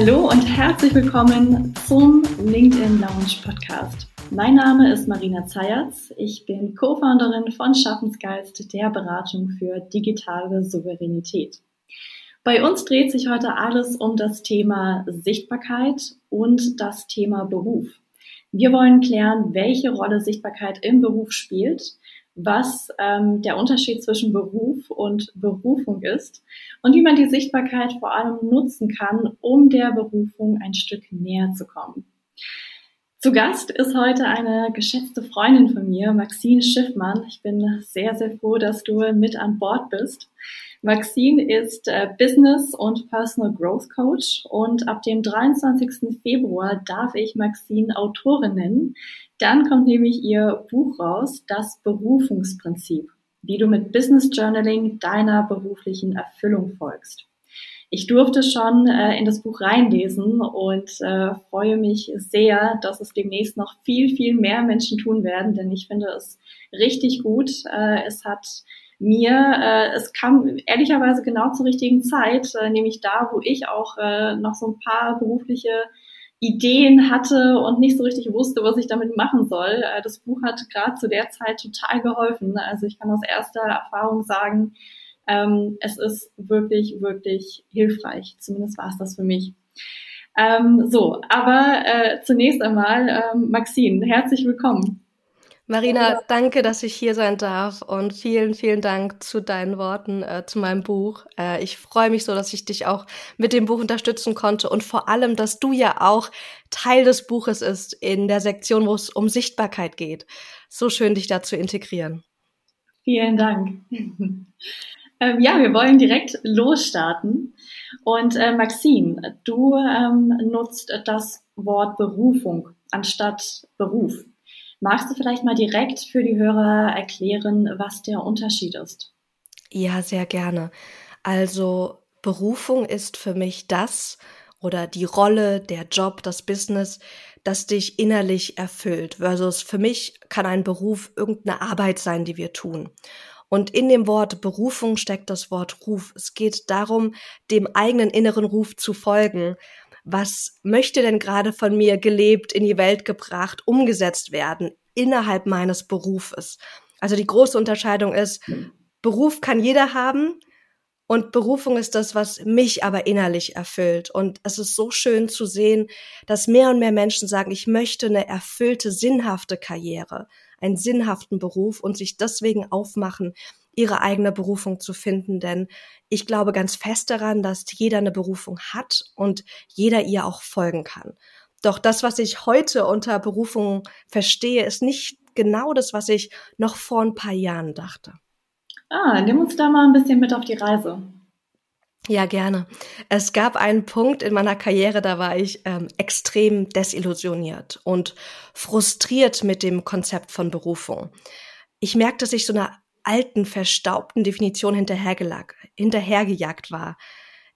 Hallo und herzlich willkommen zum LinkedIn Lounge Podcast. Mein Name ist Marina Zayatz. Ich bin Co-Founderin von Schaffensgeist, der Beratung für digitale Souveränität. Bei uns dreht sich heute alles um das Thema Sichtbarkeit und das Thema Beruf. Wir wollen klären, welche Rolle Sichtbarkeit im Beruf spielt, was ähm, der Unterschied zwischen Beruf und Berufung ist und wie man die Sichtbarkeit vor allem nutzen kann, um der Berufung ein Stück näher zu kommen. Zu Gast ist heute eine geschätzte Freundin von mir, Maxine Schiffmann. Ich bin sehr, sehr froh, dass du mit an Bord bist. Maxine ist äh, Business und Personal Growth Coach und ab dem 23. Februar darf ich Maxine Autorin nennen. Dann kommt nämlich ihr Buch raus, Das Berufungsprinzip, wie du mit Business Journaling deiner beruflichen Erfüllung folgst. Ich durfte schon äh, in das Buch reinlesen und äh, freue mich sehr, dass es demnächst noch viel, viel mehr Menschen tun werden, denn ich finde es richtig gut. Äh, es hat mir, äh, es kam ehrlicherweise genau zur richtigen Zeit, äh, nämlich da, wo ich auch äh, noch so ein paar berufliche Ideen hatte und nicht so richtig wusste, was ich damit machen soll. Äh, das Buch hat gerade zu der Zeit total geholfen. Also ich kann aus erster Erfahrung sagen, ähm, es ist wirklich, wirklich hilfreich. Zumindest war es das für mich. Ähm, so, aber äh, zunächst einmal, ähm, Maxine, herzlich willkommen. Marina, danke, dass ich hier sein darf und vielen, vielen Dank zu deinen Worten äh, zu meinem Buch. Äh, ich freue mich so, dass ich dich auch mit dem Buch unterstützen konnte und vor allem, dass du ja auch Teil des Buches ist in der Sektion, wo es um Sichtbarkeit geht. So schön, dich da zu integrieren. Vielen Dank. ähm, ja, wir wollen direkt losstarten. Und äh, Maxine, du ähm, nutzt das Wort Berufung anstatt Beruf. Magst du vielleicht mal direkt für die Hörer erklären, was der Unterschied ist? Ja, sehr gerne. Also Berufung ist für mich das oder die Rolle, der Job, das Business, das dich innerlich erfüllt. Versus für mich kann ein Beruf irgendeine Arbeit sein, die wir tun. Und in dem Wort Berufung steckt das Wort Ruf. Es geht darum, dem eigenen inneren Ruf zu folgen was möchte denn gerade von mir gelebt, in die Welt gebracht, umgesetzt werden innerhalb meines Berufes. Also die große Unterscheidung ist, Beruf kann jeder haben und Berufung ist das, was mich aber innerlich erfüllt. Und es ist so schön zu sehen, dass mehr und mehr Menschen sagen, ich möchte eine erfüllte, sinnhafte Karriere, einen sinnhaften Beruf und sich deswegen aufmachen, ihre eigene Berufung zu finden. Denn ich glaube ganz fest daran, dass jeder eine Berufung hat und jeder ihr auch folgen kann. Doch das, was ich heute unter Berufung verstehe, ist nicht genau das, was ich noch vor ein paar Jahren dachte. Ah, nimm uns da mal ein bisschen mit auf die Reise. Ja, gerne. Es gab einen Punkt in meiner Karriere, da war ich ähm, extrem desillusioniert und frustriert mit dem Konzept von Berufung. Ich merkte, dass ich so eine alten, verstaubten Definition hinterhergejagt war.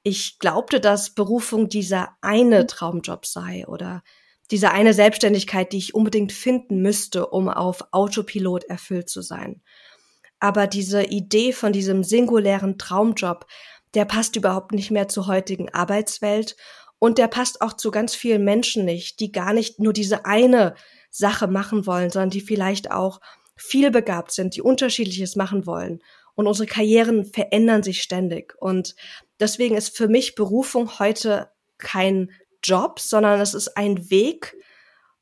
Ich glaubte, dass Berufung dieser eine mhm. Traumjob sei oder diese eine Selbstständigkeit, die ich unbedingt finden müsste, um auf Autopilot erfüllt zu sein. Aber diese Idee von diesem singulären Traumjob, der passt überhaupt nicht mehr zur heutigen Arbeitswelt und der passt auch zu ganz vielen Menschen nicht, die gar nicht nur diese eine Sache machen wollen, sondern die vielleicht auch vielbegabt sind, die unterschiedliches machen wollen. Und unsere Karrieren verändern sich ständig. Und deswegen ist für mich Berufung heute kein Job, sondern es ist ein Weg,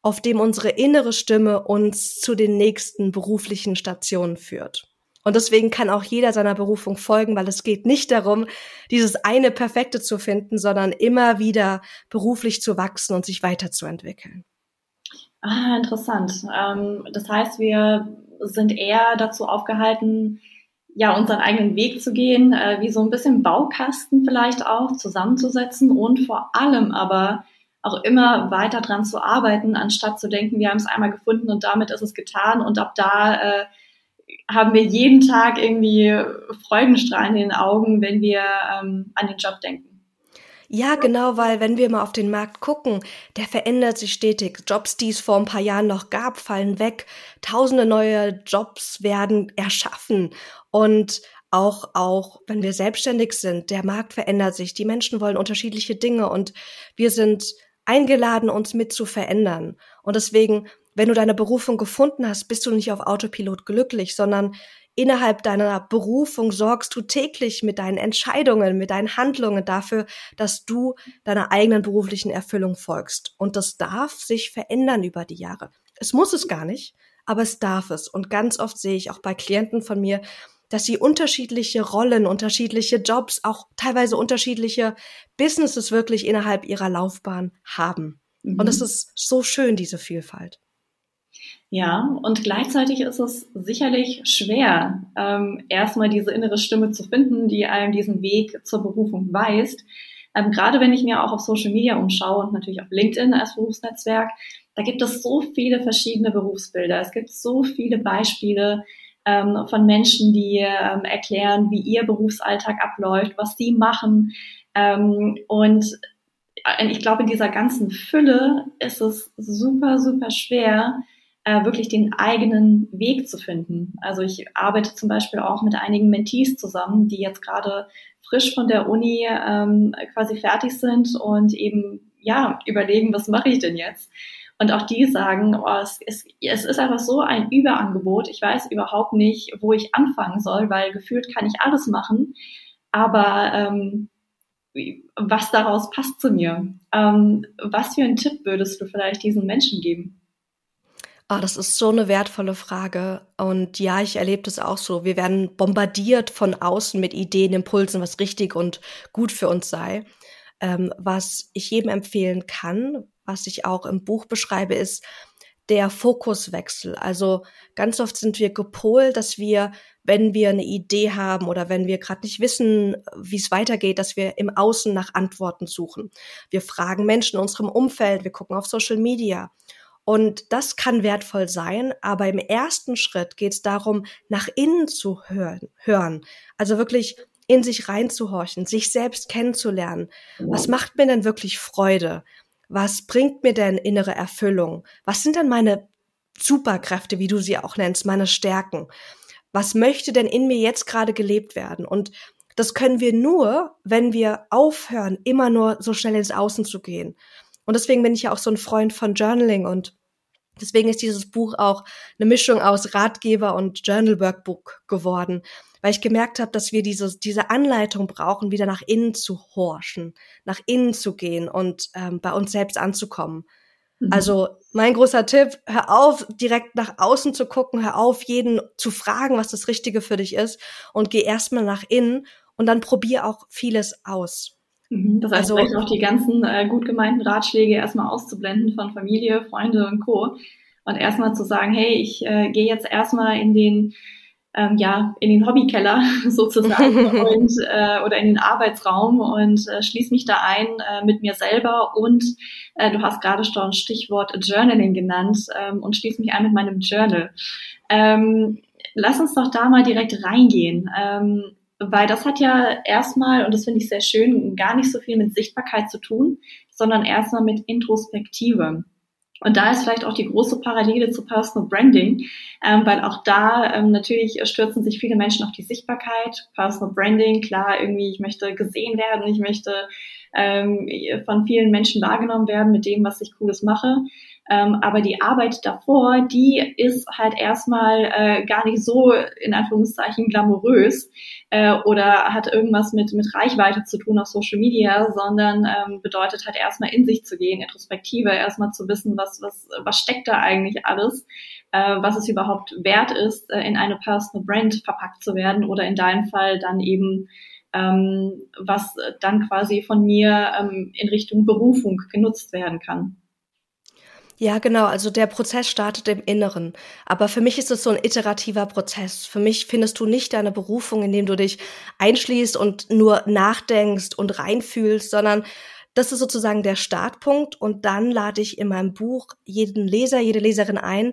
auf dem unsere innere Stimme uns zu den nächsten beruflichen Stationen führt. Und deswegen kann auch jeder seiner Berufung folgen, weil es geht nicht darum, dieses eine Perfekte zu finden, sondern immer wieder beruflich zu wachsen und sich weiterzuentwickeln. Ah, interessant. Ähm, das heißt, wir sind eher dazu aufgehalten, ja, unseren eigenen Weg zu gehen, äh, wie so ein bisschen Baukasten vielleicht auch zusammenzusetzen und vor allem aber auch immer weiter dran zu arbeiten, anstatt zu denken, wir haben es einmal gefunden und damit ist es getan und ab da äh, haben wir jeden Tag irgendwie Freudenstrahlen in den Augen, wenn wir ähm, an den Job denken. Ja, genau, weil wenn wir mal auf den Markt gucken, der verändert sich stetig. Jobs, die es vor ein paar Jahren noch gab, fallen weg. Tausende neue Jobs werden erschaffen. Und auch, auch wenn wir selbstständig sind, der Markt verändert sich, die Menschen wollen unterschiedliche Dinge und wir sind eingeladen, uns mit zu verändern. Und deswegen, wenn du deine Berufung gefunden hast, bist du nicht auf Autopilot glücklich, sondern innerhalb deiner Berufung sorgst du täglich mit deinen Entscheidungen, mit deinen Handlungen dafür, dass du deiner eigenen beruflichen Erfüllung folgst. Und das darf sich verändern über die Jahre. Es muss es gar nicht, aber es darf es. Und ganz oft sehe ich auch bei Klienten von mir, dass sie unterschiedliche Rollen, unterschiedliche Jobs, auch teilweise unterschiedliche Businesses wirklich innerhalb ihrer Laufbahn haben. Mhm. Und es ist so schön, diese Vielfalt. Ja, und gleichzeitig ist es sicherlich schwer, ähm, erstmal diese innere Stimme zu finden, die einem diesen Weg zur Berufung weist. Ähm, gerade wenn ich mir auch auf Social Media umschaue und natürlich auf LinkedIn als Berufsnetzwerk, da gibt es so viele verschiedene Berufsbilder. Es gibt so viele Beispiele ähm, von Menschen, die ähm, erklären, wie ihr Berufsalltag abläuft, was sie machen. Ähm, und äh, ich glaube, in dieser ganzen Fülle ist es super, super schwer, äh, wirklich den eigenen Weg zu finden. Also ich arbeite zum Beispiel auch mit einigen Mentees zusammen, die jetzt gerade frisch von der Uni ähm, quasi fertig sind und eben ja überlegen, was mache ich denn jetzt? Und auch die sagen, oh, es, ist, es ist einfach so ein Überangebot. Ich weiß überhaupt nicht, wo ich anfangen soll, weil gefühlt kann ich alles machen. Aber ähm, was daraus passt zu mir? Ähm, was für einen Tipp würdest du vielleicht diesen Menschen geben? Ah, das ist so eine wertvolle Frage. Und ja, ich erlebe das auch so. Wir werden bombardiert von außen mit Ideen, Impulsen, was richtig und gut für uns sei. Ähm, was ich jedem empfehlen kann, was ich auch im Buch beschreibe, ist der Fokuswechsel. Also ganz oft sind wir gepolt, dass wir, wenn wir eine Idee haben oder wenn wir gerade nicht wissen, wie es weitergeht, dass wir im Außen nach Antworten suchen. Wir fragen Menschen in unserem Umfeld, wir gucken auf Social Media. Und das kann wertvoll sein, aber im ersten Schritt geht es darum, nach innen zu hören, hören. Also wirklich in sich reinzuhorchen, sich selbst kennenzulernen. Was macht mir denn wirklich Freude? Was bringt mir denn innere Erfüllung? Was sind denn meine Superkräfte, wie du sie auch nennst, meine Stärken? Was möchte denn in mir jetzt gerade gelebt werden? Und das können wir nur, wenn wir aufhören, immer nur so schnell ins Außen zu gehen. Und deswegen bin ich ja auch so ein Freund von Journaling und deswegen ist dieses Buch auch eine Mischung aus Ratgeber und Journal Workbook geworden, weil ich gemerkt habe, dass wir diese, diese Anleitung brauchen, wieder nach innen zu horchen, nach innen zu gehen und ähm, bei uns selbst anzukommen. Mhm. Also mein großer Tipp, hör auf, direkt nach außen zu gucken, hör auf, jeden zu fragen, was das Richtige für dich ist und geh erstmal nach innen und dann probier auch vieles aus. Mhm. Das heißt, also, auch die ganzen äh, gut gemeinten Ratschläge erstmal auszublenden von Familie, Freunde und Co. Und erstmal zu sagen, hey, ich äh, gehe jetzt erstmal in den ähm, ja, in den Hobbykeller sozusagen und, äh, oder in den Arbeitsraum und äh, schließe mich da ein äh, mit mir selber und äh, du hast gerade schon Stichwort Journaling genannt ähm, und schließe mich ein mit meinem Journal. Ähm, lass uns doch da mal direkt reingehen. Ähm, weil das hat ja erstmal, und das finde ich sehr schön, gar nicht so viel mit Sichtbarkeit zu tun, sondern erstmal mit Introspektive. Und da ist vielleicht auch die große Parallele zu Personal Branding, ähm, weil auch da ähm, natürlich stürzen sich viele Menschen auf die Sichtbarkeit. Personal Branding, klar, irgendwie, ich möchte gesehen werden, ich möchte ähm, von vielen Menschen wahrgenommen werden mit dem, was ich Cooles mache. Ähm, aber die Arbeit davor, die ist halt erstmal äh, gar nicht so in Anführungszeichen glamourös äh, oder hat irgendwas mit, mit Reichweite zu tun auf Social Media, sondern ähm, bedeutet halt erstmal in sich zu gehen, Introspektive, erstmal zu wissen, was, was, was steckt da eigentlich alles, äh, was es überhaupt wert ist, äh, in eine Personal Brand verpackt zu werden oder in deinem Fall dann eben ähm, was dann quasi von mir ähm, in Richtung Berufung genutzt werden kann. Ja, genau. Also der Prozess startet im Inneren. Aber für mich ist es so ein iterativer Prozess. Für mich findest du nicht deine Berufung, indem du dich einschließt und nur nachdenkst und reinfühlst, sondern das ist sozusagen der Startpunkt. Und dann lade ich in meinem Buch jeden Leser, jede Leserin ein,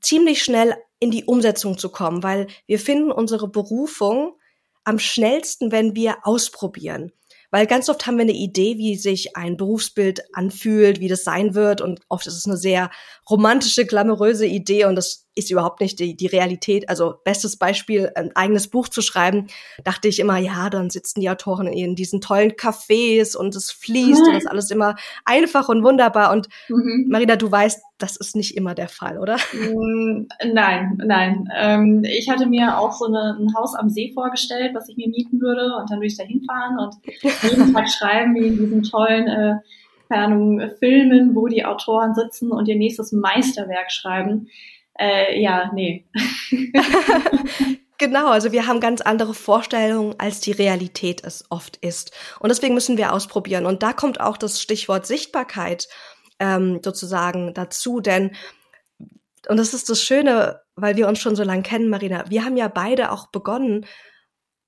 ziemlich schnell in die Umsetzung zu kommen, weil wir finden unsere Berufung am schnellsten, wenn wir ausprobieren. Weil ganz oft haben wir eine Idee, wie sich ein Berufsbild anfühlt, wie das sein wird. Und oft ist es eine sehr romantische, glamouröse Idee und das ist überhaupt nicht die, die Realität. Also bestes Beispiel, ein eigenes Buch zu schreiben, dachte ich immer, ja, dann sitzen die Autoren in diesen tollen Cafés und es fließt mhm. und das ist alles immer einfach und wunderbar. Und mhm. Marina, du weißt, das ist nicht immer der Fall, oder? Mm, nein, nein. Ähm, ich hatte mir auch so eine, ein Haus am See vorgestellt, was ich mir mieten würde und dann würde ich da hinfahren und jeden Tag schreiben, wie in diesen tollen äh, Ahnung, Filmen, wo die Autoren sitzen und ihr nächstes Meisterwerk schreiben. Äh, ja, nee. Genau, also wir haben ganz andere Vorstellungen, als die Realität es oft ist. Und deswegen müssen wir ausprobieren. Und da kommt auch das Stichwort Sichtbarkeit ähm, sozusagen dazu, denn und das ist das Schöne, weil wir uns schon so lange kennen, Marina. Wir haben ja beide auch begonnen,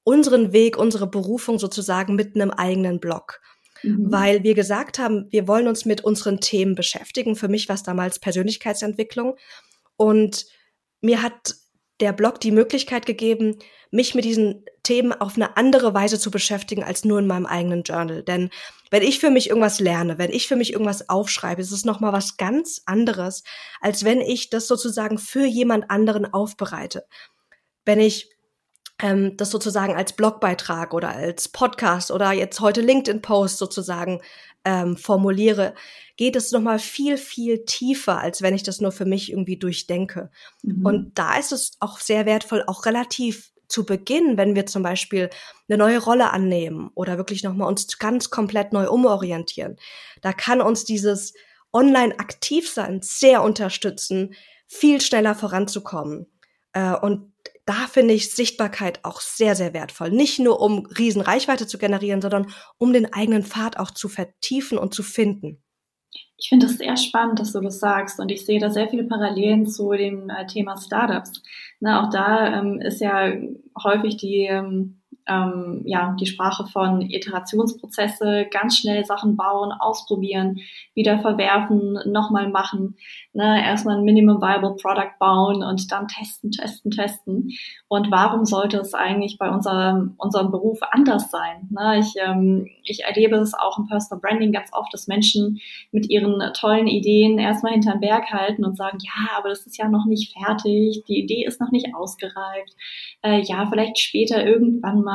unseren Weg, unsere Berufung sozusagen mit einem eigenen Blog. Mhm. Weil wir gesagt haben, wir wollen uns mit unseren Themen beschäftigen. Für mich war es damals Persönlichkeitsentwicklung. Und mir hat der Blog die Möglichkeit gegeben, mich mit diesen Themen auf eine andere Weise zu beschäftigen als nur in meinem eigenen Journal. Denn wenn ich für mich irgendwas lerne, wenn ich für mich irgendwas aufschreibe, ist es nochmal was ganz anderes, als wenn ich das sozusagen für jemand anderen aufbereite. Wenn ich ähm, das sozusagen als Blogbeitrag oder als Podcast oder jetzt heute LinkedIn-Post sozusagen ähm, formuliere, geht es nochmal viel, viel tiefer, als wenn ich das nur für mich irgendwie durchdenke. Mhm. Und da ist es auch sehr wertvoll, auch relativ zu Beginn, wenn wir zum Beispiel eine neue Rolle annehmen oder wirklich nochmal uns ganz komplett neu umorientieren. Da kann uns dieses online aktiv sein sehr unterstützen, viel schneller voranzukommen. Äh, und da finde ich Sichtbarkeit auch sehr, sehr wertvoll. Nicht nur um Riesenreichweite zu generieren, sondern um den eigenen Pfad auch zu vertiefen und zu finden. Ich finde es sehr spannend, dass du das sagst und ich sehe da sehr viele Parallelen zu dem äh, Thema Startups. Na, auch da ähm, ist ja häufig die ähm, ähm, ja, die Sprache von Iterationsprozesse, ganz schnell Sachen bauen, ausprobieren, wieder verwerfen, nochmal machen. Ne? Erstmal ein Minimum Viable Product bauen und dann testen, testen, testen. Und warum sollte es eigentlich bei unserem, unserem Beruf anders sein? Ne? Ich, ähm, ich erlebe es auch im Personal Branding ganz oft, dass Menschen mit ihren tollen Ideen erstmal hinterm Berg halten und sagen, ja, aber das ist ja noch nicht fertig, die Idee ist noch nicht ausgereift. Äh, ja, vielleicht später irgendwann mal.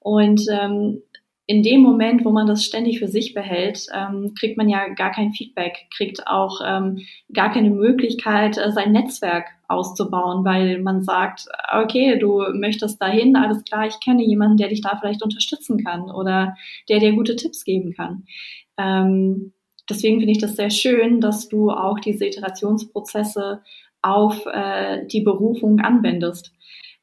Und ähm, in dem Moment, wo man das ständig für sich behält, ähm, kriegt man ja gar kein Feedback, kriegt auch ähm, gar keine Möglichkeit, äh, sein Netzwerk auszubauen, weil man sagt, okay, du möchtest dahin, alles klar, ich kenne jemanden, der dich da vielleicht unterstützen kann oder der dir gute Tipps geben kann. Ähm, deswegen finde ich das sehr schön, dass du auch diese Iterationsprozesse auf äh, die Berufung anwendest.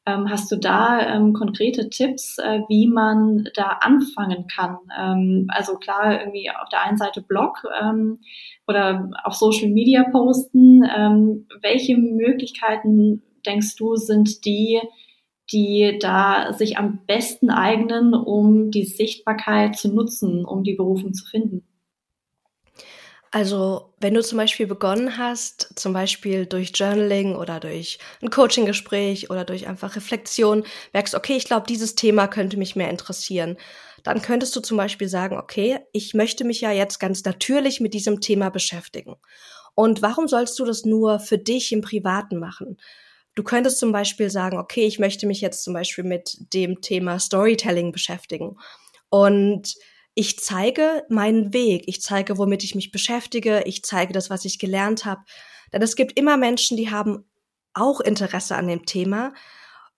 Ähm, hast du da ähm, konkrete Tipps, äh, wie man da anfangen kann? Ähm, also klar, irgendwie auf der einen Seite Blog ähm, oder auf Social Media posten. Ähm, welche Möglichkeiten denkst du sind die, die da sich am besten eignen, um die Sichtbarkeit zu nutzen, um die Berufung zu finden? Also, wenn du zum Beispiel begonnen hast, zum Beispiel durch Journaling oder durch ein Coaching-Gespräch oder durch einfach Reflexion, merkst, okay, ich glaube, dieses Thema könnte mich mehr interessieren, dann könntest du zum Beispiel sagen, okay, ich möchte mich ja jetzt ganz natürlich mit diesem Thema beschäftigen. Und warum sollst du das nur für dich im Privaten machen? Du könntest zum Beispiel sagen, okay, ich möchte mich jetzt zum Beispiel mit dem Thema Storytelling beschäftigen. Und ich zeige meinen Weg, ich zeige, womit ich mich beschäftige, ich zeige das, was ich gelernt habe. Denn es gibt immer Menschen, die haben auch Interesse an dem Thema,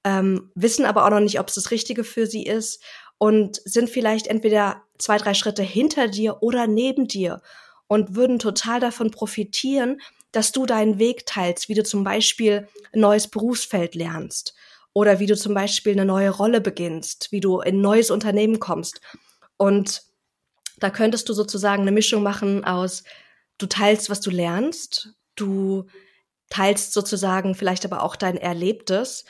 ähm, wissen aber auch noch nicht, ob es das Richtige für sie ist und sind vielleicht entweder zwei, drei Schritte hinter dir oder neben dir und würden total davon profitieren, dass du deinen Weg teilst, wie du zum Beispiel ein neues Berufsfeld lernst oder wie du zum Beispiel eine neue Rolle beginnst, wie du in ein neues Unternehmen kommst. Und da könntest du sozusagen eine Mischung machen aus, du teilst, was du lernst, du teilst sozusagen vielleicht aber auch dein Erlebtes.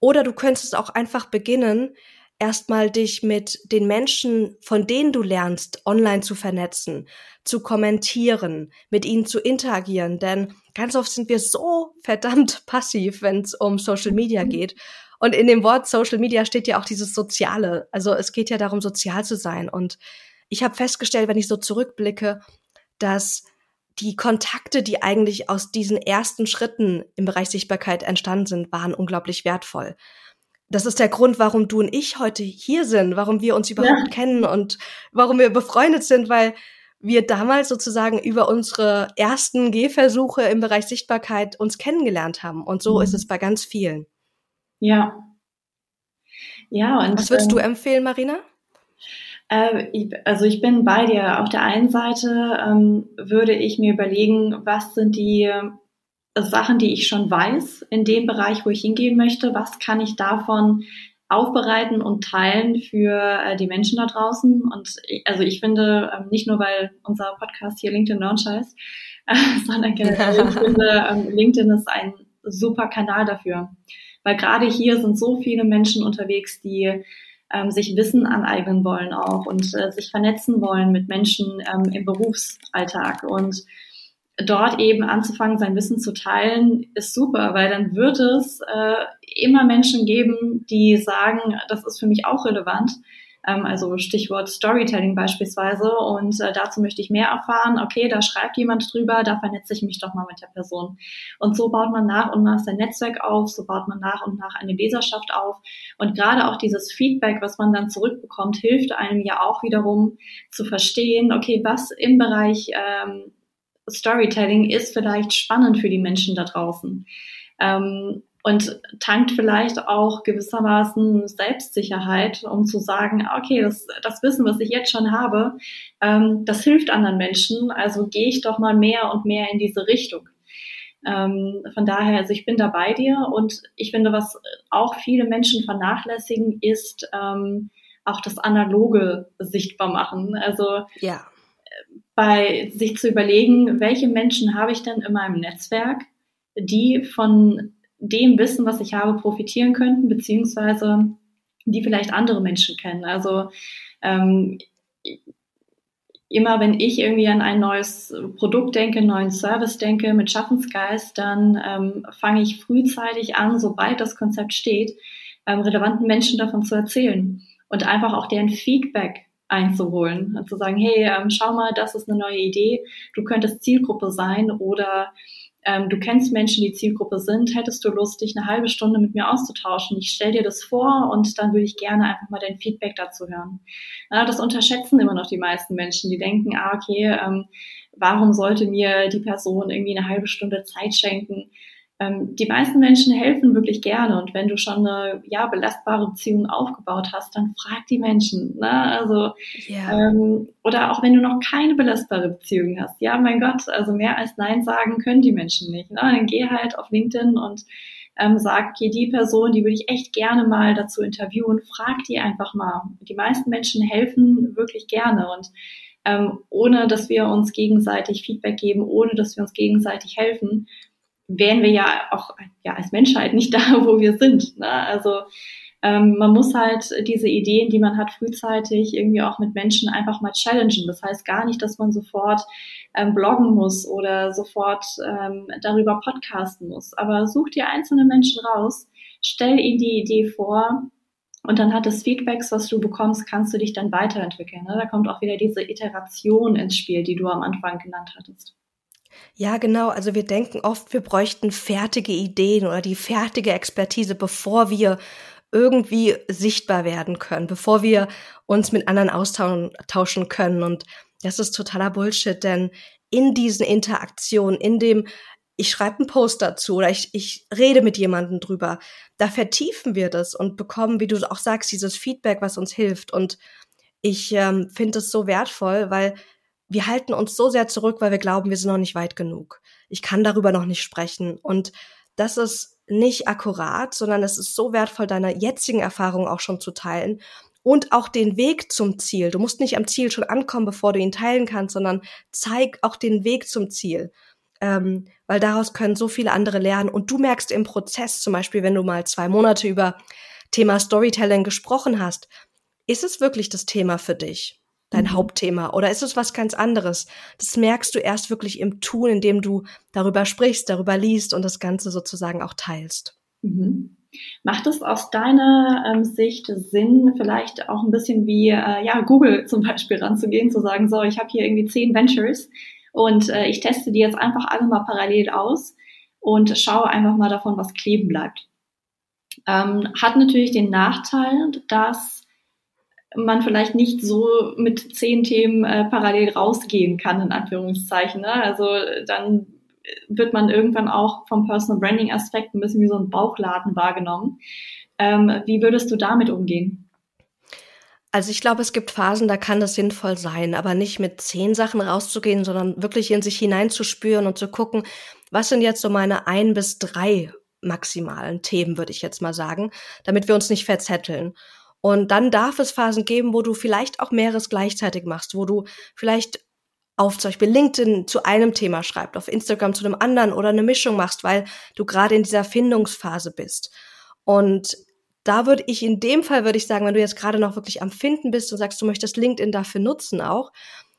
Oder du könntest auch einfach beginnen, erstmal dich mit den Menschen, von denen du lernst, online zu vernetzen, zu kommentieren, mit ihnen zu interagieren. Denn ganz oft sind wir so verdammt passiv, wenn es um Social Media mhm. geht. Und in dem Wort Social Media steht ja auch dieses Soziale. Also es geht ja darum, sozial zu sein. Und ich habe festgestellt, wenn ich so zurückblicke, dass die Kontakte, die eigentlich aus diesen ersten Schritten im Bereich Sichtbarkeit entstanden sind, waren unglaublich wertvoll. Das ist der Grund, warum du und ich heute hier sind, warum wir uns überhaupt ja. kennen und warum wir befreundet sind, weil wir damals sozusagen über unsere ersten Gehversuche im Bereich Sichtbarkeit uns kennengelernt haben. Und so mhm. ist es bei ganz vielen. Ja. Ja, und. Was würdest ähm, du empfehlen, Marina? Äh, also ich bin bei dir. Auf der einen Seite ähm, würde ich mir überlegen, was sind die äh, Sachen, die ich schon weiß in dem Bereich, wo ich hingehen möchte. Was kann ich davon aufbereiten und teilen für äh, die Menschen da draußen? Und ich, also ich finde, ähm, nicht nur weil unser Podcast hier LinkedIn Launch heißt, äh, sondern generell, ich finde, ähm, LinkedIn ist ein super Kanal dafür. Weil gerade hier sind so viele Menschen unterwegs, die ähm, sich Wissen aneignen wollen auch und äh, sich vernetzen wollen mit Menschen ähm, im Berufsalltag. Und dort eben anzufangen, sein Wissen zu teilen, ist super, weil dann wird es äh, immer Menschen geben, die sagen, das ist für mich auch relevant also Stichwort Storytelling beispielsweise. Und äh, dazu möchte ich mehr erfahren. Okay, da schreibt jemand drüber, da vernetze ich mich doch mal mit der Person. Und so baut man nach und nach sein Netzwerk auf, so baut man nach und nach eine Leserschaft auf. Und gerade auch dieses Feedback, was man dann zurückbekommt, hilft einem ja auch wiederum zu verstehen, okay, was im Bereich ähm, Storytelling ist vielleicht spannend für die Menschen da draußen. Ähm, und tankt vielleicht auch gewissermaßen Selbstsicherheit, um zu sagen, okay, das, das Wissen, was ich jetzt schon habe, ähm, das hilft anderen Menschen, also gehe ich doch mal mehr und mehr in diese Richtung. Ähm, von daher, also ich bin da bei dir und ich finde, was auch viele Menschen vernachlässigen, ist ähm, auch das Analoge sichtbar machen. Also ja. bei sich zu überlegen, welche Menschen habe ich denn in meinem Netzwerk, die von dem Wissen, was ich habe, profitieren könnten, beziehungsweise die vielleicht andere Menschen kennen. Also ähm, immer wenn ich irgendwie an ein neues Produkt denke, einen neuen Service denke mit Schaffensgeist, dann ähm, fange ich frühzeitig an, sobald das Konzept steht, ähm, relevanten Menschen davon zu erzählen und einfach auch deren Feedback einzuholen und zu sagen, hey, ähm, schau mal, das ist eine neue Idee, du könntest Zielgruppe sein oder ähm, du kennst Menschen, die Zielgruppe sind, hättest du Lust, dich eine halbe Stunde mit mir auszutauschen? Ich stelle dir das vor und dann würde ich gerne einfach mal dein Feedback dazu hören. Ja, das unterschätzen immer noch die meisten Menschen, die denken, ah, okay, ähm, warum sollte mir die Person irgendwie eine halbe Stunde Zeit schenken? Ähm, die meisten Menschen helfen wirklich gerne und wenn du schon eine ja belastbare Beziehung aufgebaut hast, dann frag die Menschen. Ne? Also yeah. ähm, oder auch wenn du noch keine belastbare Beziehung hast, ja mein Gott, also mehr als Nein sagen können die Menschen nicht. Ne? Dann geh halt auf LinkedIn und ähm, sag, okay, die Person, die würde ich echt gerne mal dazu interviewen, frag die einfach mal. Die meisten Menschen helfen wirklich gerne und ähm, ohne dass wir uns gegenseitig Feedback geben, ohne dass wir uns gegenseitig helfen, wären wir ja auch ja, als Menschheit nicht da, wo wir sind. Ne? Also ähm, man muss halt diese Ideen, die man hat, frühzeitig irgendwie auch mit Menschen einfach mal challengen. Das heißt gar nicht, dass man sofort ähm, bloggen muss oder sofort ähm, darüber podcasten muss. Aber such dir einzelne Menschen raus, stell ihnen die Idee vor und dann hat das Feedbacks, was du bekommst, kannst du dich dann weiterentwickeln. Ne? Da kommt auch wieder diese Iteration ins Spiel, die du am Anfang genannt hattest. Ja, genau. Also wir denken oft, wir bräuchten fertige Ideen oder die fertige Expertise, bevor wir irgendwie sichtbar werden können, bevor wir uns mit anderen austauschen können. Und das ist totaler Bullshit, denn in diesen Interaktionen, in dem ich schreibe einen Post dazu oder ich, ich rede mit jemandem drüber, da vertiefen wir das und bekommen, wie du auch sagst, dieses Feedback, was uns hilft. Und ich ähm, finde es so wertvoll, weil wir halten uns so sehr zurück, weil wir glauben, wir sind noch nicht weit genug. Ich kann darüber noch nicht sprechen. Und das ist nicht akkurat, sondern es ist so wertvoll, deine jetzigen Erfahrungen auch schon zu teilen und auch den Weg zum Ziel. Du musst nicht am Ziel schon ankommen, bevor du ihn teilen kannst, sondern zeig auch den Weg zum Ziel. Ähm, weil daraus können so viele andere lernen. Und du merkst im Prozess, zum Beispiel, wenn du mal zwei Monate über Thema Storytelling gesprochen hast, ist es wirklich das Thema für dich? Dein mhm. Hauptthema oder ist es was ganz anderes? Das merkst du erst wirklich im Tun, indem du darüber sprichst, darüber liest und das Ganze sozusagen auch teilst. Mhm. Macht es aus deiner ähm, Sicht Sinn, vielleicht auch ein bisschen wie äh, ja Google zum Beispiel ranzugehen, zu sagen, so ich habe hier irgendwie zehn Ventures Und äh, ich teste die jetzt einfach alle mal parallel aus und schaue einfach mal davon, was kleben bleibt. Ähm, hat natürlich den Nachteil, dass man vielleicht nicht so mit zehn Themen äh, parallel rausgehen kann, in Anführungszeichen. Ne? Also dann wird man irgendwann auch vom Personal Branding Aspekt ein bisschen wie so ein Bauchladen wahrgenommen. Ähm, wie würdest du damit umgehen? Also ich glaube, es gibt Phasen, da kann das sinnvoll sein, aber nicht mit zehn Sachen rauszugehen, sondern wirklich in sich hineinzuspüren und zu gucken, was sind jetzt so meine ein bis drei maximalen Themen, würde ich jetzt mal sagen, damit wir uns nicht verzetteln. Und dann darf es Phasen geben, wo du vielleicht auch mehreres gleichzeitig machst, wo du vielleicht auf zum Beispiel LinkedIn zu einem Thema schreibst, auf Instagram zu einem anderen oder eine Mischung machst, weil du gerade in dieser Findungsphase bist. Und da würde ich in dem Fall würde ich sagen, wenn du jetzt gerade noch wirklich am Finden bist und sagst, du möchtest LinkedIn dafür nutzen auch,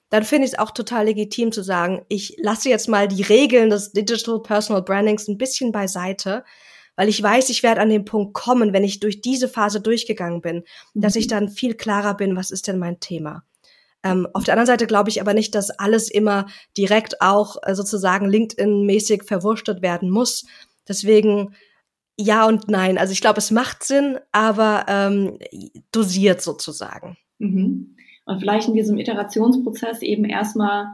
dann finde ich es auch total legitim zu sagen, ich lasse jetzt mal die Regeln des Digital Personal Brandings ein bisschen beiseite, weil ich weiß, ich werde an den Punkt kommen, wenn ich durch diese Phase durchgegangen bin, mhm. dass ich mhm. dann viel klarer bin, was ist denn mein Thema. Ähm, auf der anderen Seite glaube ich aber nicht, dass alles immer direkt auch äh, sozusagen LinkedIn-mäßig verwurstet werden muss. Deswegen ja und nein. Also ich glaube, es macht Sinn, aber ähm, dosiert sozusagen. Mhm. Und vielleicht in diesem Iterationsprozess eben erstmal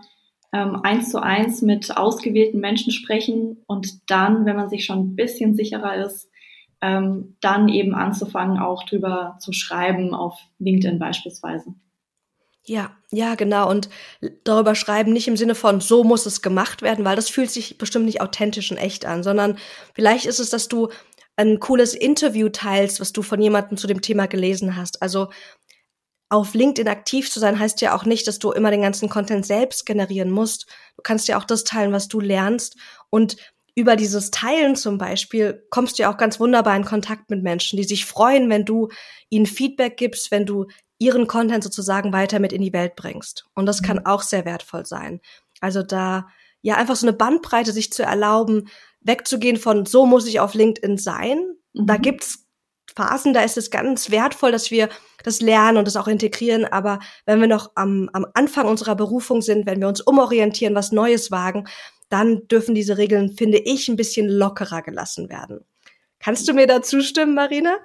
ähm, eins zu eins mit ausgewählten Menschen sprechen und dann, wenn man sich schon ein bisschen sicherer ist, ähm, dann eben anzufangen, auch drüber zu schreiben auf LinkedIn beispielsweise. Ja, ja, genau. Und darüber schreiben nicht im Sinne von, so muss es gemacht werden, weil das fühlt sich bestimmt nicht authentisch und echt an, sondern vielleicht ist es, dass du ein cooles Interview teilst, was du von jemandem zu dem Thema gelesen hast. Also auf LinkedIn aktiv zu sein, heißt ja auch nicht, dass du immer den ganzen Content selbst generieren musst. Du kannst ja auch das teilen, was du lernst. Und über dieses Teilen zum Beispiel kommst du ja auch ganz wunderbar in Kontakt mit Menschen, die sich freuen, wenn du ihnen Feedback gibst, wenn du ihren Content sozusagen weiter mit in die Welt bringst. Und das kann mhm. auch sehr wertvoll sein. Also da ja einfach so eine Bandbreite sich zu erlauben, wegzugehen von so muss ich auf LinkedIn sein. Mhm. Da gibt's Phasen, da ist es ganz wertvoll, dass wir das lernen und das auch integrieren. Aber wenn wir noch am, am Anfang unserer Berufung sind, wenn wir uns umorientieren, was Neues wagen, dann dürfen diese Regeln, finde ich, ein bisschen lockerer gelassen werden. Kannst du mir da zustimmen, Marina?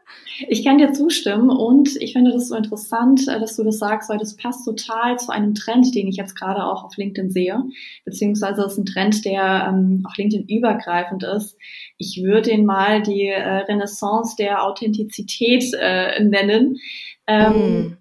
Ich kann dir zustimmen und ich finde das so interessant, äh, dass du das sagst, weil das passt total zu einem Trend, den ich jetzt gerade auch auf LinkedIn sehe, beziehungsweise das ist ein Trend, der ähm, auch LinkedIn übergreifend ist. Ich würde ihn mal die äh, Renaissance der Authentizität äh, nennen. Ähm, mm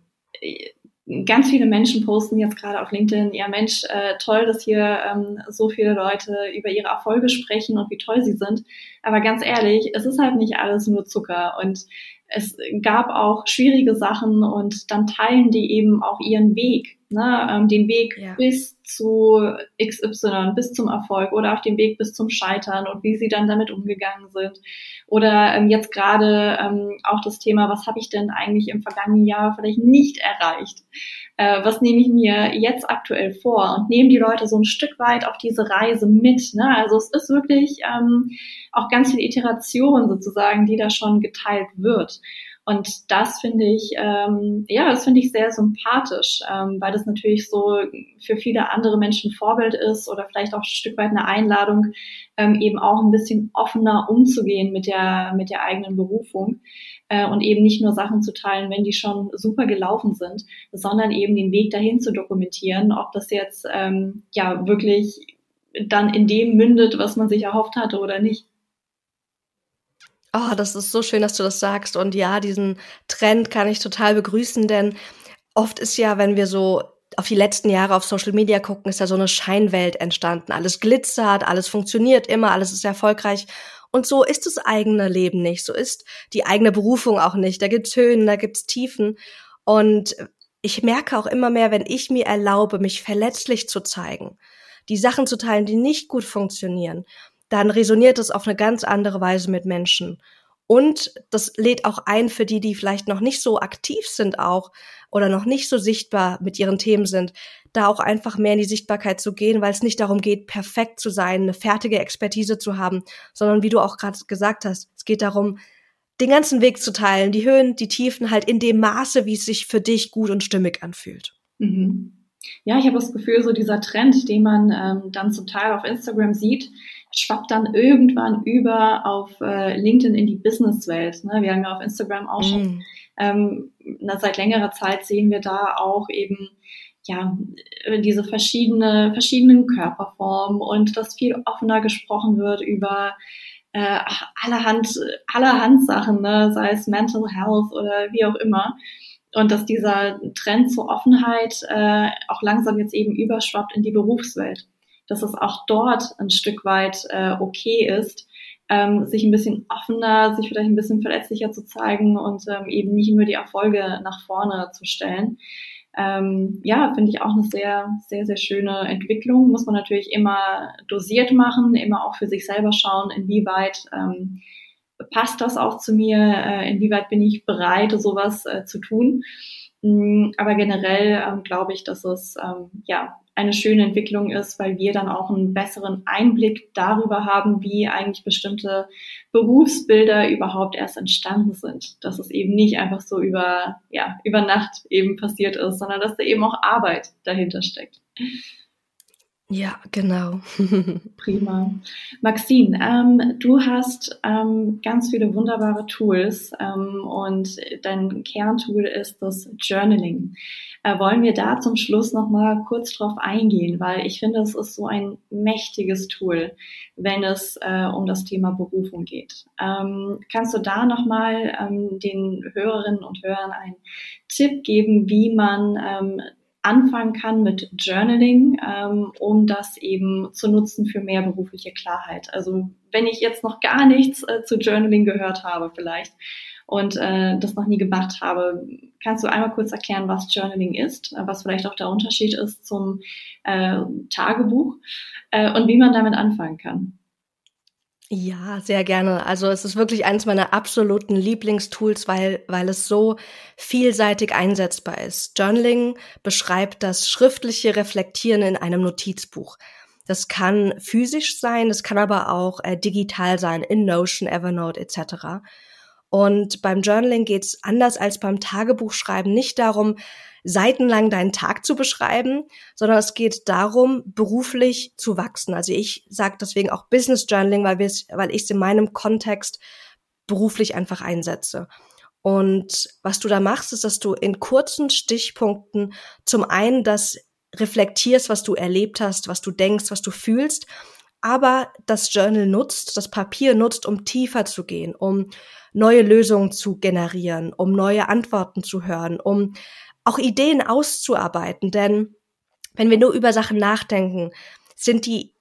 ganz viele Menschen posten jetzt gerade auf LinkedIn, ja Mensch, äh, toll, dass hier ähm, so viele Leute über ihre Erfolge sprechen und wie toll sie sind. Aber ganz ehrlich, es ist halt nicht alles nur Zucker und es gab auch schwierige Sachen und dann teilen die eben auch ihren Weg, ne? ähm, den Weg ja. bis zu XY, bis zum Erfolg oder auch den Weg bis zum Scheitern und wie sie dann damit umgegangen sind. Oder ähm, jetzt gerade ähm, auch das Thema, was habe ich denn eigentlich im vergangenen Jahr vielleicht nicht erreicht? Äh, was nehme ich mir jetzt aktuell vor? Und nehmen die Leute so ein Stück weit auf diese Reise mit. Ne? Also es ist wirklich ähm, auch ganz viel Iteration sozusagen, die da schon geteilt wird. Und das finde ich, ähm, ja, das finde ich sehr sympathisch, ähm, weil das natürlich so für viele andere Menschen Vorbild ist oder vielleicht auch ein Stück weit eine Einladung, ähm, eben auch ein bisschen offener umzugehen mit der, mit der eigenen Berufung äh, und eben nicht nur Sachen zu teilen, wenn die schon super gelaufen sind, sondern eben den Weg dahin zu dokumentieren, ob das jetzt ähm, ja wirklich dann in dem mündet, was man sich erhofft hatte oder nicht. Oh, das ist so schön, dass du das sagst. Und ja, diesen Trend kann ich total begrüßen, denn oft ist ja, wenn wir so auf die letzten Jahre auf Social Media gucken, ist da so eine Scheinwelt entstanden. Alles glitzert, alles funktioniert immer, alles ist erfolgreich. Und so ist das eigene Leben nicht. So ist die eigene Berufung auch nicht. Da gibt's Höhen, da gibt's Tiefen. Und ich merke auch immer mehr, wenn ich mir erlaube, mich verletzlich zu zeigen, die Sachen zu teilen, die nicht gut funktionieren, dann resoniert es auf eine ganz andere Weise mit Menschen. Und das lädt auch ein für die, die vielleicht noch nicht so aktiv sind auch oder noch nicht so sichtbar mit ihren Themen sind, da auch einfach mehr in die Sichtbarkeit zu gehen, weil es nicht darum geht, perfekt zu sein, eine fertige Expertise zu haben, sondern wie du auch gerade gesagt hast, es geht darum, den ganzen Weg zu teilen, die Höhen, die Tiefen halt in dem Maße, wie es sich für dich gut und stimmig anfühlt. Mhm. Ja, ich habe das Gefühl, so dieser Trend, den man ähm, dann zum Teil auf Instagram sieht, schwappt dann irgendwann über auf äh, LinkedIn in die Businesswelt. Ne? Wir haben ja auf Instagram auch schon mm. ähm, na, seit längerer Zeit sehen wir da auch eben ja diese verschiedene verschiedenen Körperformen und dass viel offener gesprochen wird über äh, allerhand allerhand Sachen, ne? sei es Mental Health oder wie auch immer und dass dieser Trend zur Offenheit äh, auch langsam jetzt eben überschwappt in die Berufswelt dass es auch dort ein Stück weit äh, okay ist, ähm, sich ein bisschen offener, sich vielleicht ein bisschen verletzlicher zu zeigen und ähm, eben nicht nur die Erfolge nach vorne zu stellen. Ähm, ja, finde ich auch eine sehr, sehr, sehr schöne Entwicklung. Muss man natürlich immer dosiert machen, immer auch für sich selber schauen, inwieweit ähm, passt das auch zu mir, äh, inwieweit bin ich bereit, sowas äh, zu tun. Mm, aber generell ähm, glaube ich, dass es ähm, ja eine schöne Entwicklung ist, weil wir dann auch einen besseren Einblick darüber haben, wie eigentlich bestimmte Berufsbilder überhaupt erst entstanden sind. Dass es eben nicht einfach so über, ja, über Nacht eben passiert ist, sondern dass da eben auch Arbeit dahinter steckt. Ja, genau. Prima. Maxine, ähm, du hast ähm, ganz viele wunderbare Tools ähm, und dein Kerntool ist das Journaling. Äh, wollen wir da zum Schluss nochmal kurz drauf eingehen, weil ich finde, es ist so ein mächtiges Tool, wenn es äh, um das Thema Berufung geht. Ähm, kannst du da nochmal ähm, den Hörerinnen und Hörern einen Tipp geben, wie man ähm, anfangen kann mit Journaling, ähm, um das eben zu nutzen für mehr berufliche Klarheit. Also wenn ich jetzt noch gar nichts äh, zu Journaling gehört habe vielleicht und äh, das noch nie gemacht habe, kannst du einmal kurz erklären, was Journaling ist, äh, was vielleicht auch der Unterschied ist zum äh, Tagebuch äh, und wie man damit anfangen kann. Ja, sehr gerne. Also es ist wirklich eines meiner absoluten Lieblingstools, weil, weil es so vielseitig einsetzbar ist. Journaling beschreibt das schriftliche Reflektieren in einem Notizbuch. Das kann physisch sein, das kann aber auch äh, digital sein, in Notion, Evernote etc. Und beim Journaling geht es anders als beim Tagebuchschreiben nicht darum, seitenlang deinen Tag zu beschreiben, sondern es geht darum, beruflich zu wachsen. Also ich sage deswegen auch Business Journaling, weil, weil ich es in meinem Kontext beruflich einfach einsetze. Und was du da machst, ist, dass du in kurzen Stichpunkten zum einen das reflektierst, was du erlebt hast, was du denkst, was du fühlst, aber das Journal nutzt, das Papier nutzt, um tiefer zu gehen, um neue Lösungen zu generieren, um neue Antworten zu hören, um auch Ideen auszuarbeiten. Denn wenn wir nur über Sachen nachdenken, sind die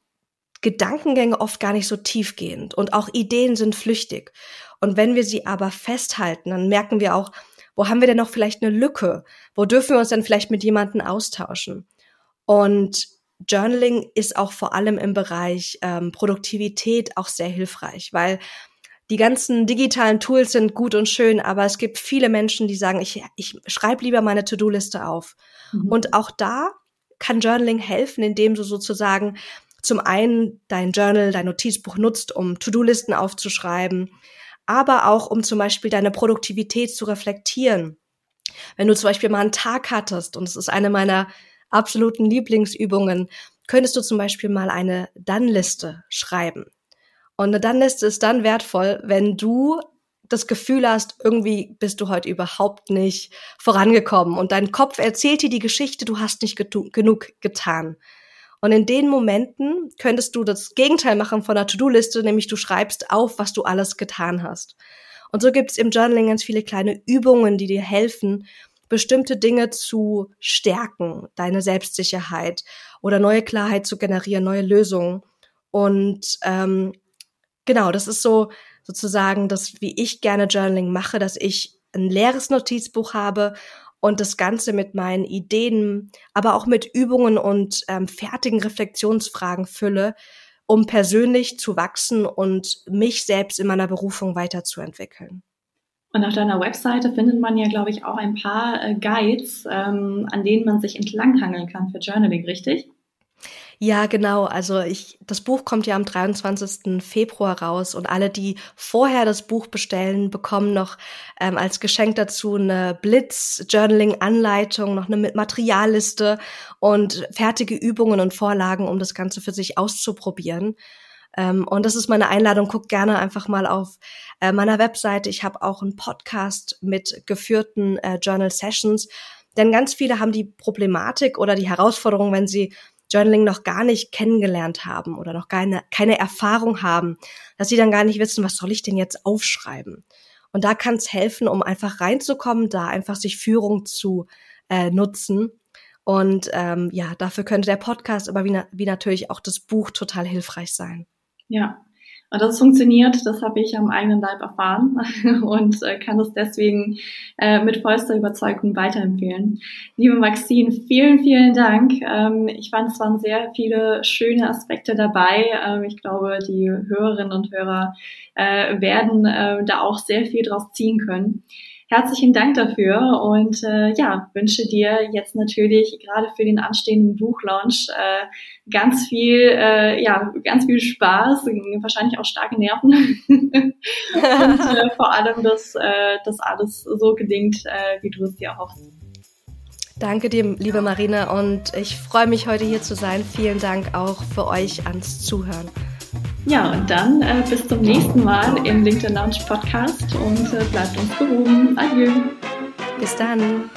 Gedankengänge oft gar nicht so tiefgehend und auch Ideen sind flüchtig. Und wenn wir sie aber festhalten, dann merken wir auch, wo haben wir denn noch vielleicht eine Lücke? Wo dürfen wir uns denn vielleicht mit jemandem austauschen? Und Journaling ist auch vor allem im Bereich ähm, Produktivität auch sehr hilfreich, weil die ganzen digitalen Tools sind gut und schön, aber es gibt viele Menschen, die sagen, ich, ich schreibe lieber meine To-Do-Liste auf. Mhm. Und auch da kann Journaling helfen, indem du sozusagen zum einen dein Journal, dein Notizbuch nutzt, um To-Do-Listen aufzuschreiben, aber auch um zum Beispiel deine Produktivität zu reflektieren. Wenn du zum Beispiel mal einen Tag hattest, und es ist eine meiner absoluten Lieblingsübungen, könntest du zum Beispiel mal eine Dann-Liste schreiben. Und Dann-Liste ist dann wertvoll, wenn du das Gefühl hast, irgendwie bist du heute überhaupt nicht vorangekommen und dein Kopf erzählt dir die Geschichte, du hast nicht genug getan. Und in den Momenten könntest du das Gegenteil machen von der To-Do-Liste, nämlich du schreibst auf, was du alles getan hast. Und so gibt es im Journaling ganz viele kleine Übungen, die dir helfen, bestimmte Dinge zu stärken, deine Selbstsicherheit oder neue Klarheit zu generieren, neue Lösungen. Und ähm, Genau, das ist so sozusagen das, wie ich gerne Journaling mache, dass ich ein leeres Notizbuch habe und das Ganze mit meinen Ideen, aber auch mit Übungen und ähm, fertigen Reflexionsfragen fülle, um persönlich zu wachsen und mich selbst in meiner Berufung weiterzuentwickeln. Und auf deiner Webseite findet man ja, glaube ich, auch ein paar äh, Guides, ähm, an denen man sich entlanghangeln kann für Journaling, richtig? Ja, genau. Also ich, das Buch kommt ja am 23. Februar raus und alle, die vorher das Buch bestellen, bekommen noch ähm, als Geschenk dazu eine Blitz-Journaling-Anleitung, noch eine Materialliste und fertige Übungen und Vorlagen, um das Ganze für sich auszuprobieren. Ähm, und das ist meine Einladung. Guckt gerne einfach mal auf äh, meiner Webseite. Ich habe auch einen Podcast mit geführten äh, Journal Sessions. Denn ganz viele haben die Problematik oder die Herausforderung, wenn sie Journaling noch gar nicht kennengelernt haben oder noch keine, keine Erfahrung haben, dass sie dann gar nicht wissen, was soll ich denn jetzt aufschreiben. Und da kann es helfen, um einfach reinzukommen, da einfach sich Führung zu äh, nutzen. Und ähm, ja, dafür könnte der Podcast, aber wie, wie natürlich auch das Buch total hilfreich sein. Ja, das funktioniert, das habe ich am eigenen Leib erfahren und äh, kann es deswegen äh, mit vollster Überzeugung weiterempfehlen. Liebe Maxine, vielen, vielen Dank. Ähm, ich fand, es waren sehr viele schöne Aspekte dabei. Ähm, ich glaube, die Hörerinnen und Hörer äh, werden da auch sehr viel draus ziehen können herzlichen Dank dafür und äh, ja, wünsche dir jetzt natürlich gerade für den anstehenden Buchlaunch äh, ganz viel, äh, ja, ganz viel Spaß, wahrscheinlich auch starke Nerven und äh, vor allem, dass äh, das alles so gelingt, äh, wie du es dir erhoffst. Danke dir, liebe Marina, und ich freue mich heute hier zu sein. Vielen Dank auch für euch ans Zuhören. Ja, und dann äh, bis zum nächsten Mal im LinkedIn Lounge Podcast und äh, bleibt uns gewogen. Adieu. Bis dann.